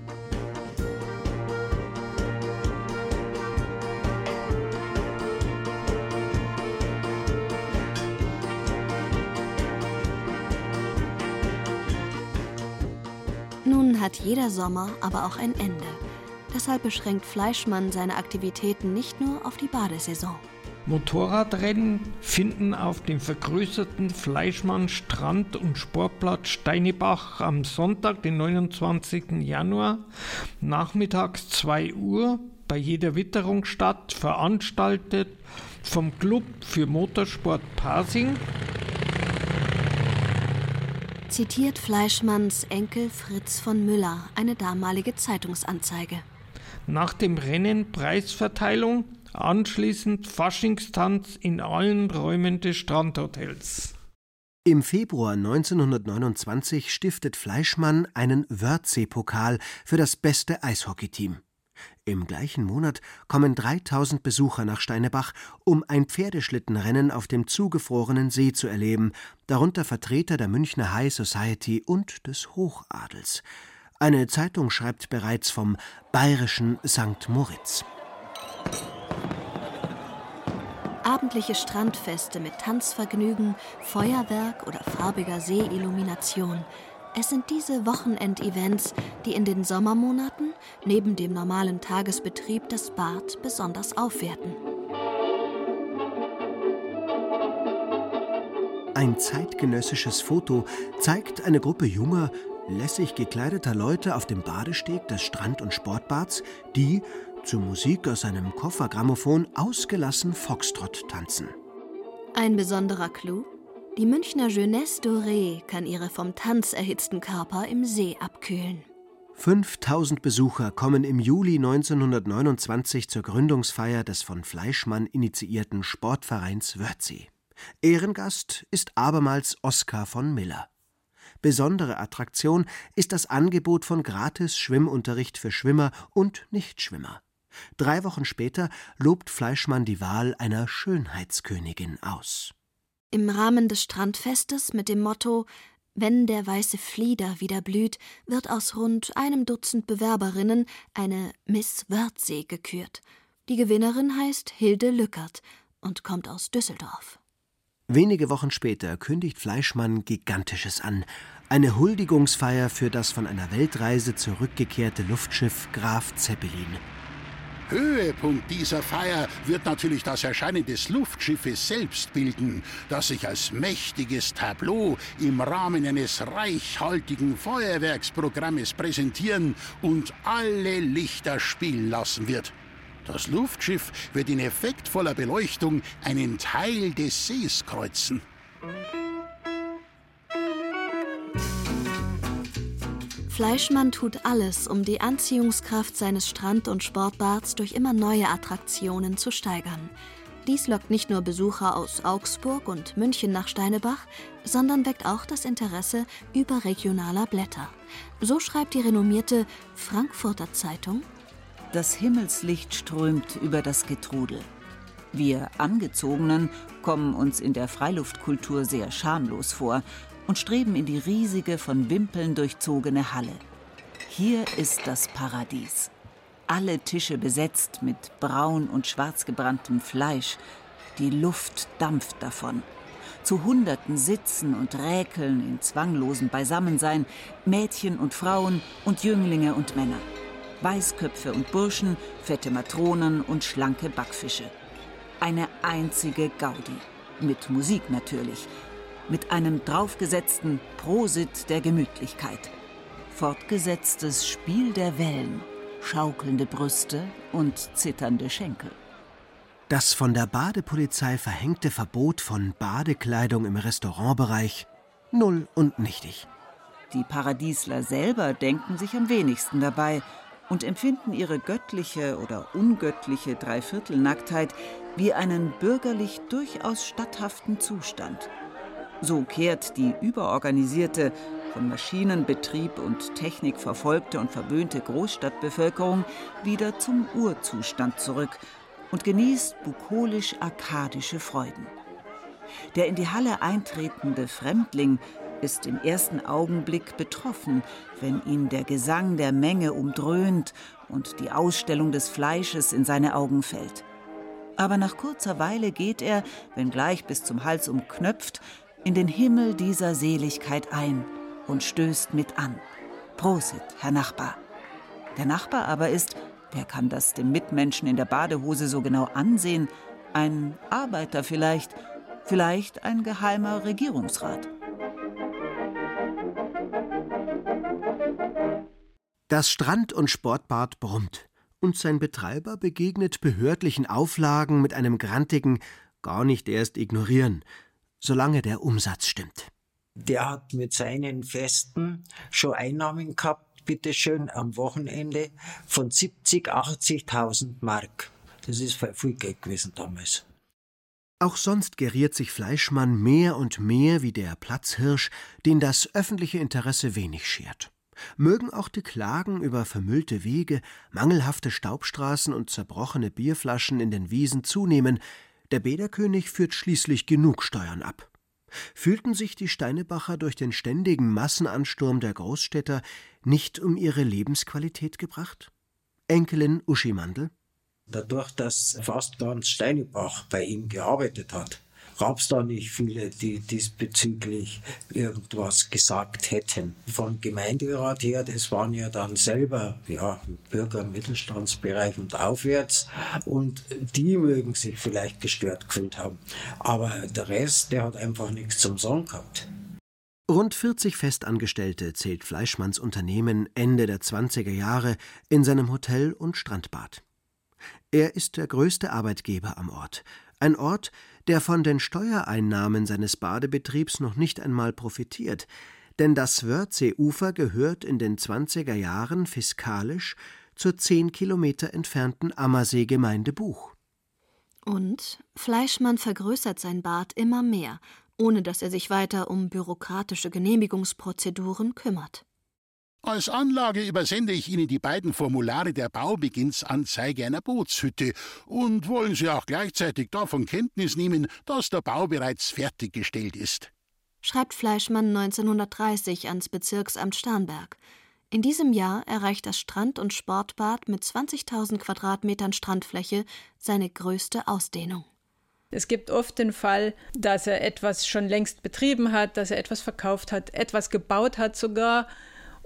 Hat jeder Sommer aber auch ein Ende. Deshalb beschränkt Fleischmann seine Aktivitäten nicht nur auf die Badesaison. Motorradrennen finden auf dem vergrößerten Fleischmann Strand- und Sportplatz Steinebach am Sonntag, den 29. Januar, nachmittags 2 Uhr bei jeder Witterung statt, veranstaltet vom Club für Motorsport Pasing zitiert Fleischmanns Enkel Fritz von Müller eine damalige Zeitungsanzeige. Nach dem Rennen Preisverteilung, anschließend Faschingstanz in allen Räumen des Strandhotels. Im Februar 1929 stiftet Fleischmann einen Wörthsee-Pokal für das beste Eishockeyteam. Im gleichen Monat kommen 3000 Besucher nach Steinebach, um ein Pferdeschlittenrennen auf dem zugefrorenen See zu erleben, darunter Vertreter der Münchner High Society und des Hochadels. Eine Zeitung schreibt bereits vom bayerischen St. Moritz. Abendliche Strandfeste mit Tanzvergnügen, Feuerwerk oder farbiger Seeillumination – es sind diese Wochenendevents, die in den Sommermonaten neben dem normalen Tagesbetrieb das Bad besonders aufwerten. Ein zeitgenössisches Foto zeigt eine Gruppe junger, lässig gekleideter Leute auf dem Badesteg des Strand- und Sportbads, die zur Musik aus einem Koffergrammophon ausgelassen Foxtrott tanzen. Ein besonderer Clou? Die Münchner Jeunesse Dorée kann ihre vom Tanz erhitzten Körper im See abkühlen. 5000 Besucher kommen im Juli 1929 zur Gründungsfeier des von Fleischmann initiierten Sportvereins Wörthsee. Ehrengast ist abermals Oskar von Miller. Besondere Attraktion ist das Angebot von gratis Schwimmunterricht für Schwimmer und Nichtschwimmer. Drei Wochen später lobt Fleischmann die Wahl einer Schönheitskönigin aus. Im Rahmen des Strandfestes mit dem Motto Wenn der weiße Flieder wieder blüht, wird aus rund einem Dutzend Bewerberinnen eine Miss Wörthsee gekürt. Die Gewinnerin heißt Hilde Lückert und kommt aus Düsseldorf. Wenige Wochen später kündigt Fleischmann Gigantisches an. Eine Huldigungsfeier für das von einer Weltreise zurückgekehrte Luftschiff Graf Zeppelin. Höhepunkt dieser Feier wird natürlich das Erscheinen des Luftschiffes selbst bilden, das sich als mächtiges Tableau im Rahmen eines reichhaltigen Feuerwerksprogrammes präsentieren und alle Lichter spielen lassen wird. Das Luftschiff wird in effektvoller Beleuchtung einen Teil des Sees kreuzen. Fleischmann tut alles, um die Anziehungskraft seines Strand- und Sportbads durch immer neue Attraktionen zu steigern. Dies lockt nicht nur Besucher aus Augsburg und München nach Steinebach, sondern weckt auch das Interesse überregionaler Blätter. So schreibt die renommierte Frankfurter Zeitung: Das Himmelslicht strömt über das Getrudel. Wir Angezogenen kommen uns in der Freiluftkultur sehr schamlos vor und streben in die riesige, von Wimpeln durchzogene Halle. Hier ist das Paradies. Alle Tische besetzt mit braun und schwarz gebranntem Fleisch. Die Luft dampft davon. Zu Hunderten sitzen und räkeln in zwanglosem Beisammensein Mädchen und Frauen und Jünglinge und Männer. Weißköpfe und Burschen, fette Matronen und schlanke Backfische. Eine einzige Gaudi. Mit Musik natürlich. Mit einem draufgesetzten Prosit der Gemütlichkeit. Fortgesetztes Spiel der Wellen, schaukelnde Brüste und zitternde Schenkel. Das von der Badepolizei verhängte Verbot von Badekleidung im Restaurantbereich null und nichtig. Die Paradiesler selber denken sich am wenigsten dabei und empfinden ihre göttliche oder ungöttliche Dreiviertelnacktheit wie einen bürgerlich durchaus statthaften Zustand. So kehrt die überorganisierte, von Maschinenbetrieb und Technik verfolgte und verwöhnte Großstadtbevölkerung wieder zum Urzustand zurück und genießt bukolisch-arkadische Freuden. Der in die Halle eintretende Fremdling ist im ersten Augenblick betroffen, wenn ihn der Gesang der Menge umdröhnt und die Ausstellung des Fleisches in seine Augen fällt. Aber nach kurzer Weile geht er, wenngleich bis zum Hals umknöpft, in den Himmel dieser Seligkeit ein und stößt mit an. Prosit, Herr Nachbar. Der Nachbar aber ist, wer kann das dem Mitmenschen in der Badehose so genau ansehen, ein Arbeiter vielleicht, vielleicht ein geheimer Regierungsrat. Das Strand- und Sportbad brummt und sein Betreiber begegnet behördlichen Auflagen mit einem grantigen gar nicht erst ignorieren, solange der Umsatz stimmt. Der hat mit seinen Festen schon Einnahmen gehabt, bitteschön, am Wochenende von 70, 80.000 Mark. Das ist viel Geld gewesen damals. Auch sonst geriert sich Fleischmann mehr und mehr wie der Platzhirsch, den das öffentliche Interesse wenig schert. Mögen auch die Klagen über vermüllte Wege, mangelhafte Staubstraßen und zerbrochene Bierflaschen in den Wiesen zunehmen, der Bäderkönig führt schließlich genug Steuern ab. Fühlten sich die Steinebacher durch den ständigen Massenansturm der Großstädter nicht um ihre Lebensqualität gebracht? Enkelin Uschi Mandel? Dadurch, dass fast ganz Steinebach bei ihm gearbeitet hat, gab es da nicht viele, die diesbezüglich irgendwas gesagt hätten. Von Gemeinderat her, das waren ja dann selber ja, Bürger im Mittelstandsbereich und aufwärts und die mögen sich vielleicht gestört gefühlt haben. Aber der Rest, der hat einfach nichts zum Sagen gehabt. Rund 40 Festangestellte zählt Fleischmanns Unternehmen Ende der 20er Jahre in seinem Hotel und Strandbad. Er ist der größte Arbeitgeber am Ort, ein Ort, der von den Steuereinnahmen seines Badebetriebs noch nicht einmal profitiert, denn das Wörthseeufer gehört in den 20er Jahren fiskalisch zur zehn Kilometer entfernten Ammersee-Gemeinde Buch. Und Fleischmann vergrößert sein Bad immer mehr, ohne dass er sich weiter um bürokratische Genehmigungsprozeduren kümmert. Als Anlage übersende ich Ihnen die beiden Formulare der Baubeginnsanzeige einer Bootshütte und wollen Sie auch gleichzeitig davon Kenntnis nehmen, dass der Bau bereits fertiggestellt ist. Schreibt Fleischmann 1930 ans Bezirksamt Starnberg. In diesem Jahr erreicht das Strand- und Sportbad mit 20.000 Quadratmetern Strandfläche seine größte Ausdehnung. Es gibt oft den Fall, dass er etwas schon längst betrieben hat, dass er etwas verkauft hat, etwas gebaut hat sogar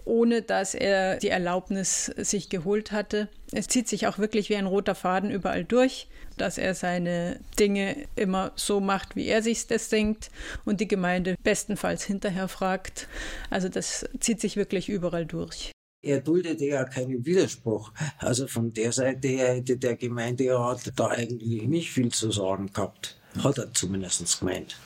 ohne dass er die Erlaubnis sich geholt hatte. Es zieht sich auch wirklich wie ein roter Faden überall durch, dass er seine Dinge immer so macht, wie er sich das denkt und die Gemeinde bestenfalls hinterher fragt. Also das zieht sich wirklich überall durch. Er duldete ja keinen Widerspruch. Also von der Seite her hätte der Gemeinderat da eigentlich nicht viel zu sagen gehabt. Hat er zumindest gemeint.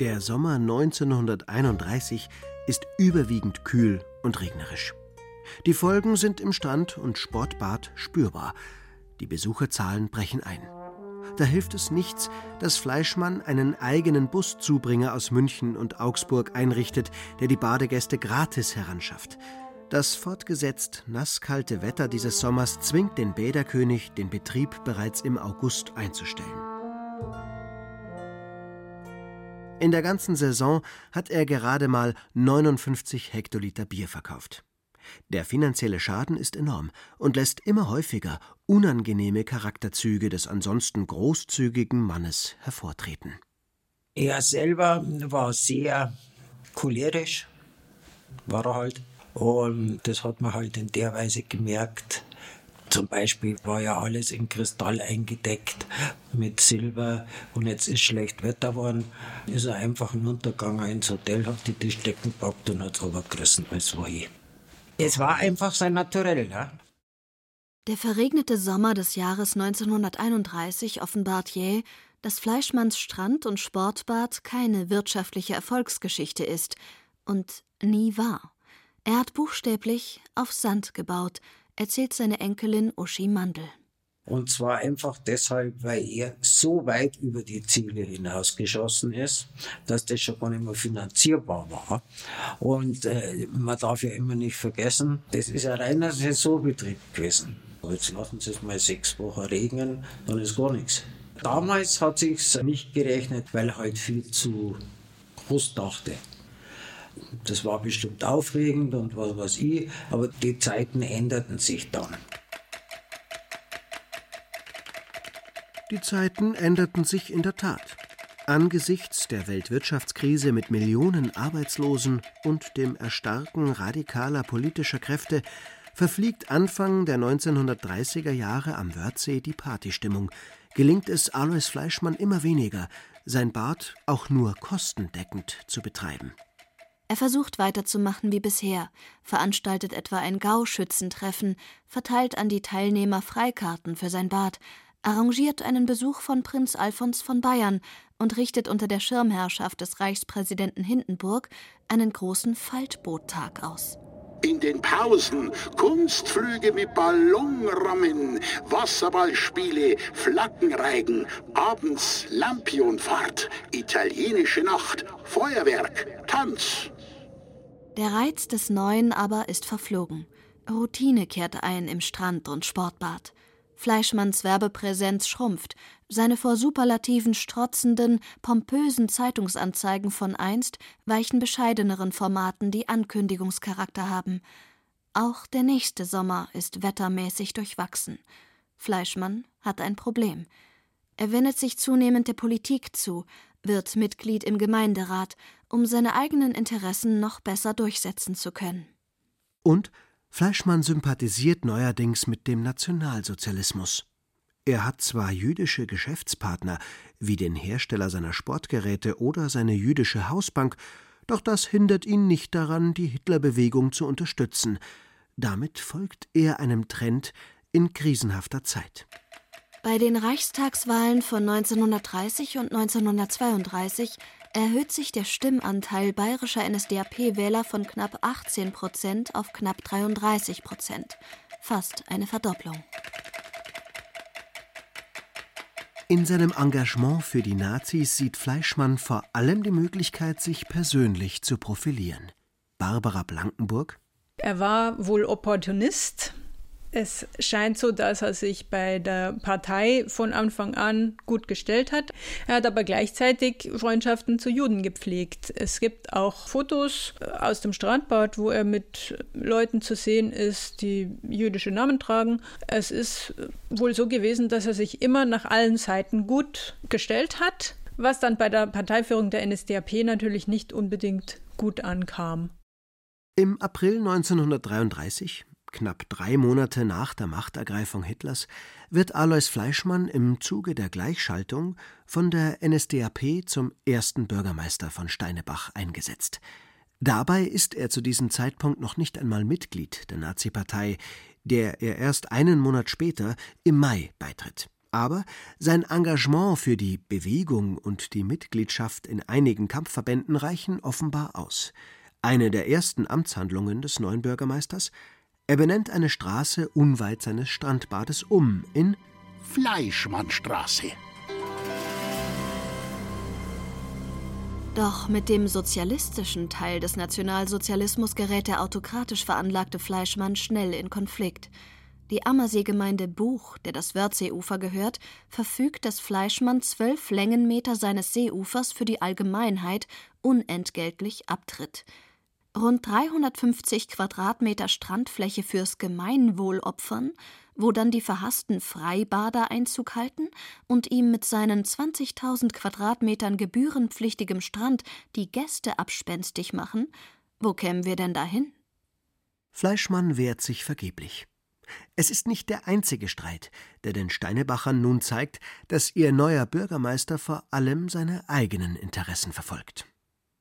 Der Sommer 1931 ist überwiegend kühl und regnerisch. Die Folgen sind im Strand- und Sportbad spürbar. Die Besucherzahlen brechen ein. Da hilft es nichts, dass Fleischmann einen eigenen Buszubringer aus München und Augsburg einrichtet, der die Badegäste gratis heranschafft. Das fortgesetzt nasskalte Wetter dieses Sommers zwingt den Bäderkönig, den Betrieb bereits im August einzustellen. In der ganzen Saison hat er gerade mal 59 Hektoliter Bier verkauft. Der finanzielle Schaden ist enorm und lässt immer häufiger unangenehme Charakterzüge des ansonsten großzügigen Mannes hervortreten. Er selber war sehr cholerisch, war er halt. Und das hat man halt in der Weise gemerkt. Zum Beispiel war ja alles in Kristall eingedeckt mit Silber und jetzt ist schlecht Wetter geworden. Ist er einfach hinuntergegangen ins Hotel, hat die Tischdecken gepackt und hat runtergerissen, als war ich. Es war einfach sein Naturell, ja. Der verregnete Sommer des Jahres 1931 offenbart jäh, dass Fleischmanns Strand- und Sportbad keine wirtschaftliche Erfolgsgeschichte ist und nie war. Er hat buchstäblich auf Sand gebaut, erzählt seine Enkelin Uschi Mandel. Und zwar einfach deshalb, weil er so weit über die Ziele hinausgeschossen ist, dass das schon gar nicht mehr finanzierbar war. Und äh, man darf ja immer nicht vergessen, das ist ein reiner Saisonbetrieb gewesen. Jetzt lassen Sie es mal sechs Wochen regnen, dann ist gar nichts. Damals hat sich's nicht gerechnet, weil halt viel zu groß dachte. Das war bestimmt aufregend und was weiß ich, aber die Zeiten änderten sich dann. Die Zeiten änderten sich in der Tat. Angesichts der Weltwirtschaftskrise mit Millionen Arbeitslosen und dem Erstarken radikaler politischer Kräfte verfliegt Anfang der 1930er Jahre am Wörthsee die Partystimmung. Gelingt es Alois Fleischmann immer weniger, sein Bad auch nur kostendeckend zu betreiben. Er versucht weiterzumachen wie bisher, veranstaltet etwa ein Gauschützentreffen, verteilt an die Teilnehmer Freikarten für sein Bad, arrangiert einen Besuch von Prinz Alfons von Bayern und richtet unter der Schirmherrschaft des Reichspräsidenten Hindenburg einen großen Faltboottag aus. In den Pausen Kunstflüge mit Ballonrammen, Wasserballspiele, Flaggenreigen, abends Lampionfahrt, italienische Nacht, Feuerwerk, Tanz. Der Reiz des Neuen aber ist verflogen. Routine kehrt ein im Strand- und Sportbad. Fleischmanns Werbepräsenz schrumpft, seine vor Superlativen strotzenden, pompösen Zeitungsanzeigen von einst weichen bescheideneren Formaten, die Ankündigungscharakter haben. Auch der nächste Sommer ist wettermäßig durchwachsen. Fleischmann hat ein Problem. Er wendet sich zunehmend der Politik zu, wird Mitglied im Gemeinderat, um seine eigenen Interessen noch besser durchsetzen zu können. Und Fleischmann sympathisiert neuerdings mit dem Nationalsozialismus. Er hat zwar jüdische Geschäftspartner, wie den Hersteller seiner Sportgeräte oder seine jüdische Hausbank, doch das hindert ihn nicht daran, die Hitlerbewegung zu unterstützen. Damit folgt er einem Trend in krisenhafter Zeit. Bei den Reichstagswahlen von 1930 und 1932 erhöht sich der Stimmanteil bayerischer NSDAP-Wähler von knapp 18 Prozent auf knapp 33 Prozent. Fast eine Verdopplung. In seinem Engagement für die Nazis sieht Fleischmann vor allem die Möglichkeit, sich persönlich zu profilieren. Barbara Blankenburg. Er war wohl Opportunist, es scheint so, dass er sich bei der Partei von Anfang an gut gestellt hat. Er hat aber gleichzeitig Freundschaften zu Juden gepflegt. Es gibt auch Fotos aus dem Strandbad, wo er mit Leuten zu sehen ist, die jüdische Namen tragen. Es ist wohl so gewesen, dass er sich immer nach allen Seiten gut gestellt hat, was dann bei der Parteiführung der NSDAP natürlich nicht unbedingt gut ankam. Im April 1933 Knapp drei Monate nach der Machtergreifung Hitlers wird Alois Fleischmann im Zuge der Gleichschaltung von der NSDAP zum ersten Bürgermeister von Steinebach eingesetzt. Dabei ist er zu diesem Zeitpunkt noch nicht einmal Mitglied der Nazi-Partei, der er erst einen Monat später im Mai beitritt. Aber sein Engagement für die Bewegung und die Mitgliedschaft in einigen Kampfverbänden reichen offenbar aus. Eine der ersten Amtshandlungen des neuen Bürgermeisters er benennt eine Straße unweit seines Strandbades um in Fleischmannstraße. Doch mit dem sozialistischen Teil des Nationalsozialismus gerät der autokratisch veranlagte Fleischmann schnell in Konflikt. Die Ammerseegemeinde Buch, der das Wörthseeufer gehört, verfügt, dass Fleischmann zwölf Längenmeter seines Seeufers für die Allgemeinheit unentgeltlich abtritt. Rund 350 Quadratmeter Strandfläche fürs Gemeinwohl opfern, wo dann die verhassten Freibader Einzug halten und ihm mit seinen 20.000 Quadratmetern gebührenpflichtigem Strand die Gäste abspenstig machen, wo kämen wir denn dahin? Fleischmann wehrt sich vergeblich. Es ist nicht der einzige Streit, der den Steinebachern nun zeigt, dass ihr neuer Bürgermeister vor allem seine eigenen Interessen verfolgt.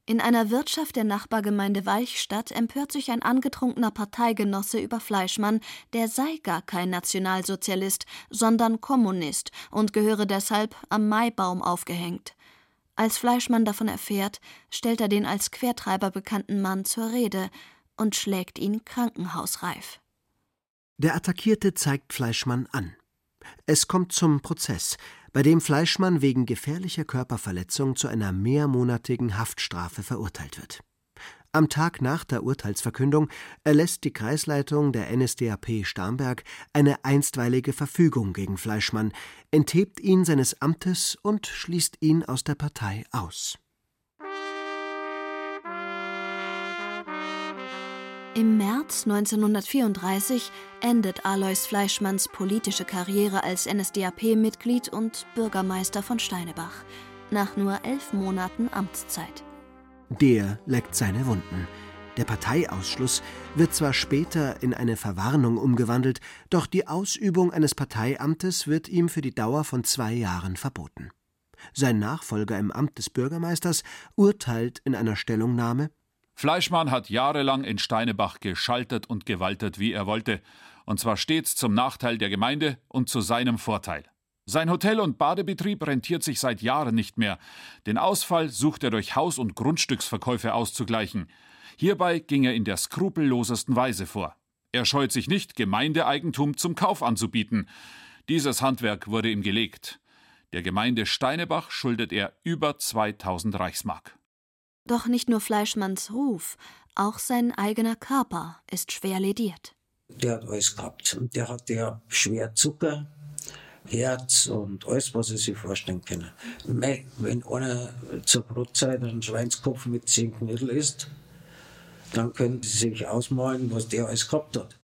In einer Wirtschaft der Nachbargemeinde Weichstadt empört sich ein angetrunkener Parteigenosse über Fleischmann, der sei gar kein Nationalsozialist, sondern Kommunist und gehöre deshalb am Maibaum aufgehängt. Als Fleischmann davon erfährt, stellt er den als Quertreiber bekannten Mann zur Rede und schlägt ihn krankenhausreif. Der Attackierte zeigt Fleischmann an. Es kommt zum Prozess, bei dem Fleischmann wegen gefährlicher Körperverletzung zu einer mehrmonatigen Haftstrafe verurteilt wird. Am Tag nach der Urteilsverkündung erlässt die Kreisleitung der NSDAP Starnberg eine einstweilige Verfügung gegen Fleischmann, enthebt ihn seines Amtes und schließt ihn aus der Partei aus. Im März 1934 endet Alois Fleischmanns politische Karriere als NSDAP-Mitglied und Bürgermeister von Steinebach nach nur elf Monaten Amtszeit. Der leckt seine Wunden. Der Parteiausschluss wird zwar später in eine Verwarnung umgewandelt, doch die Ausübung eines Parteiamtes wird ihm für die Dauer von zwei Jahren verboten. Sein Nachfolger im Amt des Bürgermeisters urteilt in einer Stellungnahme Fleischmann hat jahrelang in Steinebach geschaltet und gewaltet, wie er wollte, und zwar stets zum Nachteil der Gemeinde und zu seinem Vorteil. Sein Hotel- und Badebetrieb rentiert sich seit Jahren nicht mehr. Den Ausfall sucht er durch Haus- und Grundstücksverkäufe auszugleichen. Hierbei ging er in der skrupellosesten Weise vor. Er scheut sich nicht, Gemeindeeigentum zum Kauf anzubieten. Dieses Handwerk wurde ihm gelegt. Der Gemeinde Steinebach schuldet er über 2000 Reichsmark. Doch nicht nur Fleischmanns Ruf, auch sein eigener Körper ist schwer lediert. Der hat alles gehabt. Der hat ja schwer Zucker, Herz und alles, was er sich vorstellen kann. Wenn einer zur Brotzeit einen Schweinskopf mit zehn Knödel isst, dann können Sie sich ausmalen, was der alles gehabt hat.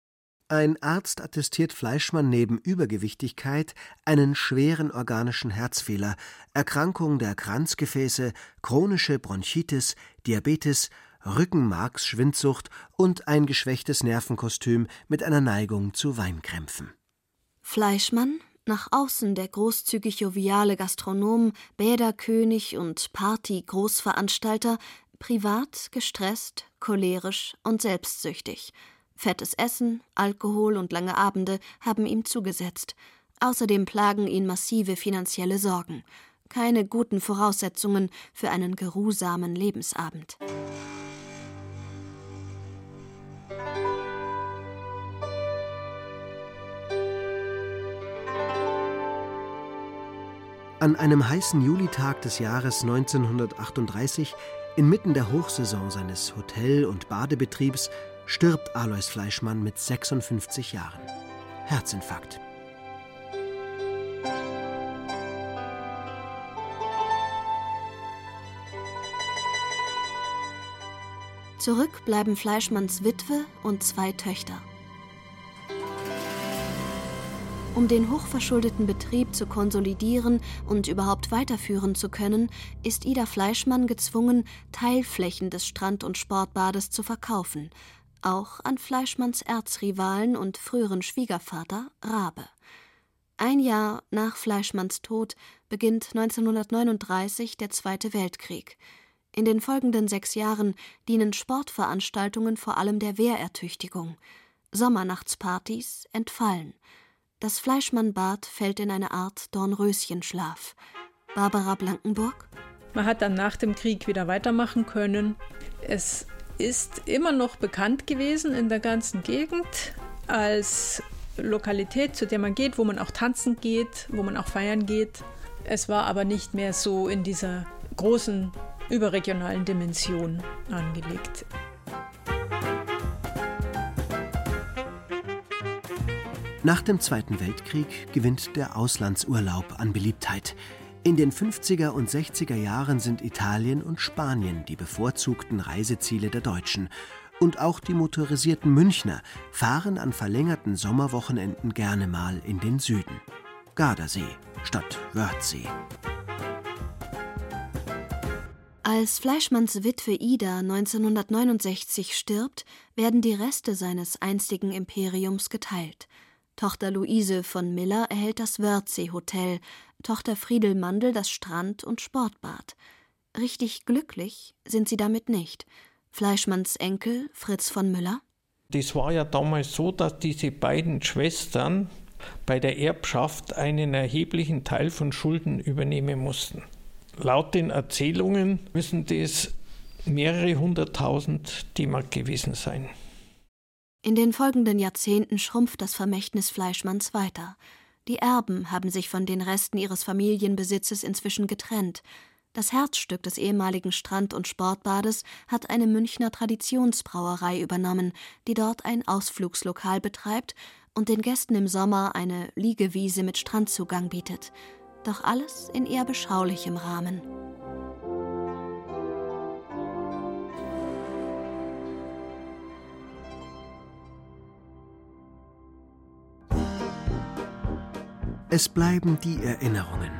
Ein Arzt attestiert Fleischmann neben Übergewichtigkeit einen schweren organischen Herzfehler, Erkrankung der Kranzgefäße, chronische Bronchitis, Diabetes, Rückenmarksschwindsucht und ein geschwächtes Nervenkostüm mit einer Neigung zu Weinkrämpfen. Fleischmann, nach außen der großzügig joviale Gastronom, Bäderkönig und Party-Großveranstalter, privat gestresst, cholerisch und selbstsüchtig – Fettes Essen, Alkohol und lange Abende haben ihm zugesetzt. Außerdem plagen ihn massive finanzielle Sorgen. Keine guten Voraussetzungen für einen geruhsamen Lebensabend. An einem heißen Julitag des Jahres 1938, inmitten der Hochsaison seines Hotel- und Badebetriebs, stirbt Alois Fleischmann mit 56 Jahren. Herzinfarkt. Zurück bleiben Fleischmanns Witwe und zwei Töchter. Um den hochverschuldeten Betrieb zu konsolidieren und überhaupt weiterführen zu können, ist Ida Fleischmann gezwungen, Teilflächen des Strand- und Sportbades zu verkaufen, auch an Fleischmanns Erzrivalen und früheren Schwiegervater Rabe. Ein Jahr nach Fleischmanns Tod beginnt 1939 der Zweite Weltkrieg. In den folgenden sechs Jahren dienen Sportveranstaltungen vor allem der Wehrertüchtigung. Sommernachtspartys entfallen. Das Fleischmannbad fällt in eine Art Dornröschenschlaf. Barbara Blankenburg? Man hat dann nach dem Krieg wieder weitermachen können. Es ist immer noch bekannt gewesen in der ganzen Gegend als Lokalität, zu der man geht, wo man auch tanzen geht, wo man auch feiern geht. Es war aber nicht mehr so in dieser großen überregionalen Dimension angelegt. Nach dem Zweiten Weltkrieg gewinnt der Auslandsurlaub an Beliebtheit. In den 50er und 60er Jahren sind Italien und Spanien die bevorzugten Reiseziele der Deutschen. Und auch die motorisierten Münchner fahren an verlängerten Sommerwochenenden gerne mal in den Süden. Gardasee statt Wörthsee. Als Fleischmanns Witwe Ida 1969 stirbt, werden die Reste seines einstigen Imperiums geteilt. Tochter Luise von Miller erhält das Wörthsee-Hotel, Tochter Friedel Mandel das Strand- und Sportbad. Richtig glücklich sind sie damit nicht. Fleischmanns Enkel Fritz von Müller. Das war ja damals so, dass diese beiden Schwestern bei der Erbschaft einen erheblichen Teil von Schulden übernehmen mussten. Laut den Erzählungen müssen das mehrere hunderttausend D-Mark gewesen sein. In den folgenden Jahrzehnten schrumpft das Vermächtnis Fleischmanns weiter. Die Erben haben sich von den Resten ihres Familienbesitzes inzwischen getrennt. Das Herzstück des ehemaligen Strand- und Sportbades hat eine Münchner Traditionsbrauerei übernommen, die dort ein Ausflugslokal betreibt und den Gästen im Sommer eine Liegewiese mit Strandzugang bietet. Doch alles in eher beschaulichem Rahmen. Es bleiben die Erinnerungen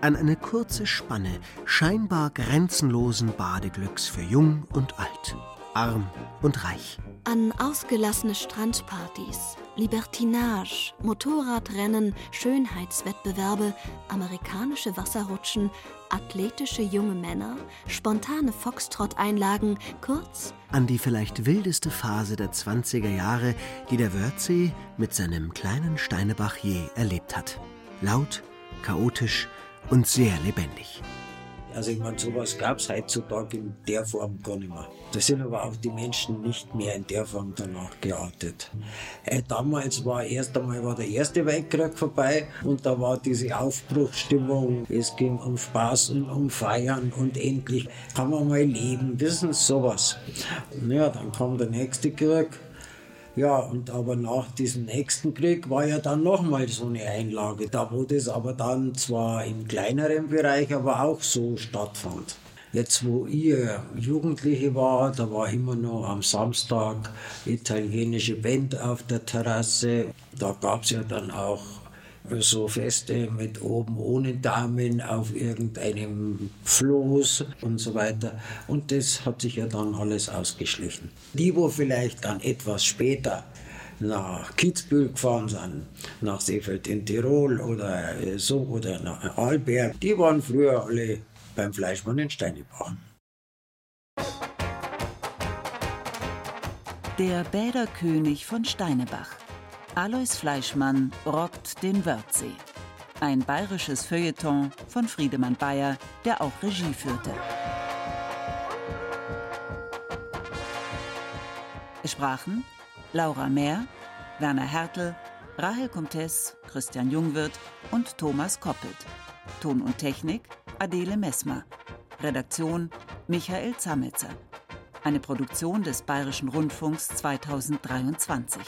an eine kurze Spanne scheinbar grenzenlosen Badeglücks für Jung und Alt, arm und reich. An ausgelassene Strandpartys, Libertinage, Motorradrennen, Schönheitswettbewerbe, amerikanische Wasserrutschen, athletische junge Männer, spontane Foxtrott-Einlagen, kurz an die vielleicht wildeste Phase der 20er Jahre, die der Wörthsee mit seinem kleinen Steinebach je erlebt hat. Laut, chaotisch und sehr lebendig. Also ich meine, sowas gab es heutzutage in der Form gar nicht mehr. Da sind aber auch die Menschen nicht mehr in der Form danach geartet. Äh, damals war erst einmal war der Erste Weltkrieg vorbei und da war diese Aufbruchsstimmung. Es ging um Spaß und um Feiern und endlich kann man mal leben, wissen Sie sowas. Ja, dann kam der nächste Krieg ja, und aber nach diesem nächsten Krieg war ja dann nochmal so eine Einlage, da wo das aber dann zwar im kleineren Bereich, aber auch so stattfand. Jetzt, wo ihr Jugendliche war, da war immer noch am Samstag italienische Band auf der Terrasse. Da gab es ja dann auch so Feste mit oben ohne Damen auf irgendeinem Floß und so weiter. Und das hat sich ja dann alles ausgeschlichen. Die, wo vielleicht dann etwas später nach Kitzbühel gefahren sind, nach Seefeld in Tirol oder so oder nach Arlberg, die waren früher alle beim Fleischmann in Steinebach. Der Bäderkönig von Steinebach. Alois Fleischmann rockt den Wörthsee. Ein bayerisches Feuilleton von Friedemann Bayer, der auch Regie führte. Es sprachen Laura Mehr, Werner Hertel, Rahel Comtes, Christian Jungwirth und Thomas Koppelt. Ton und Technik Adele Messmer. Redaktion Michael Zametzer. Eine Produktion des Bayerischen Rundfunks 2023.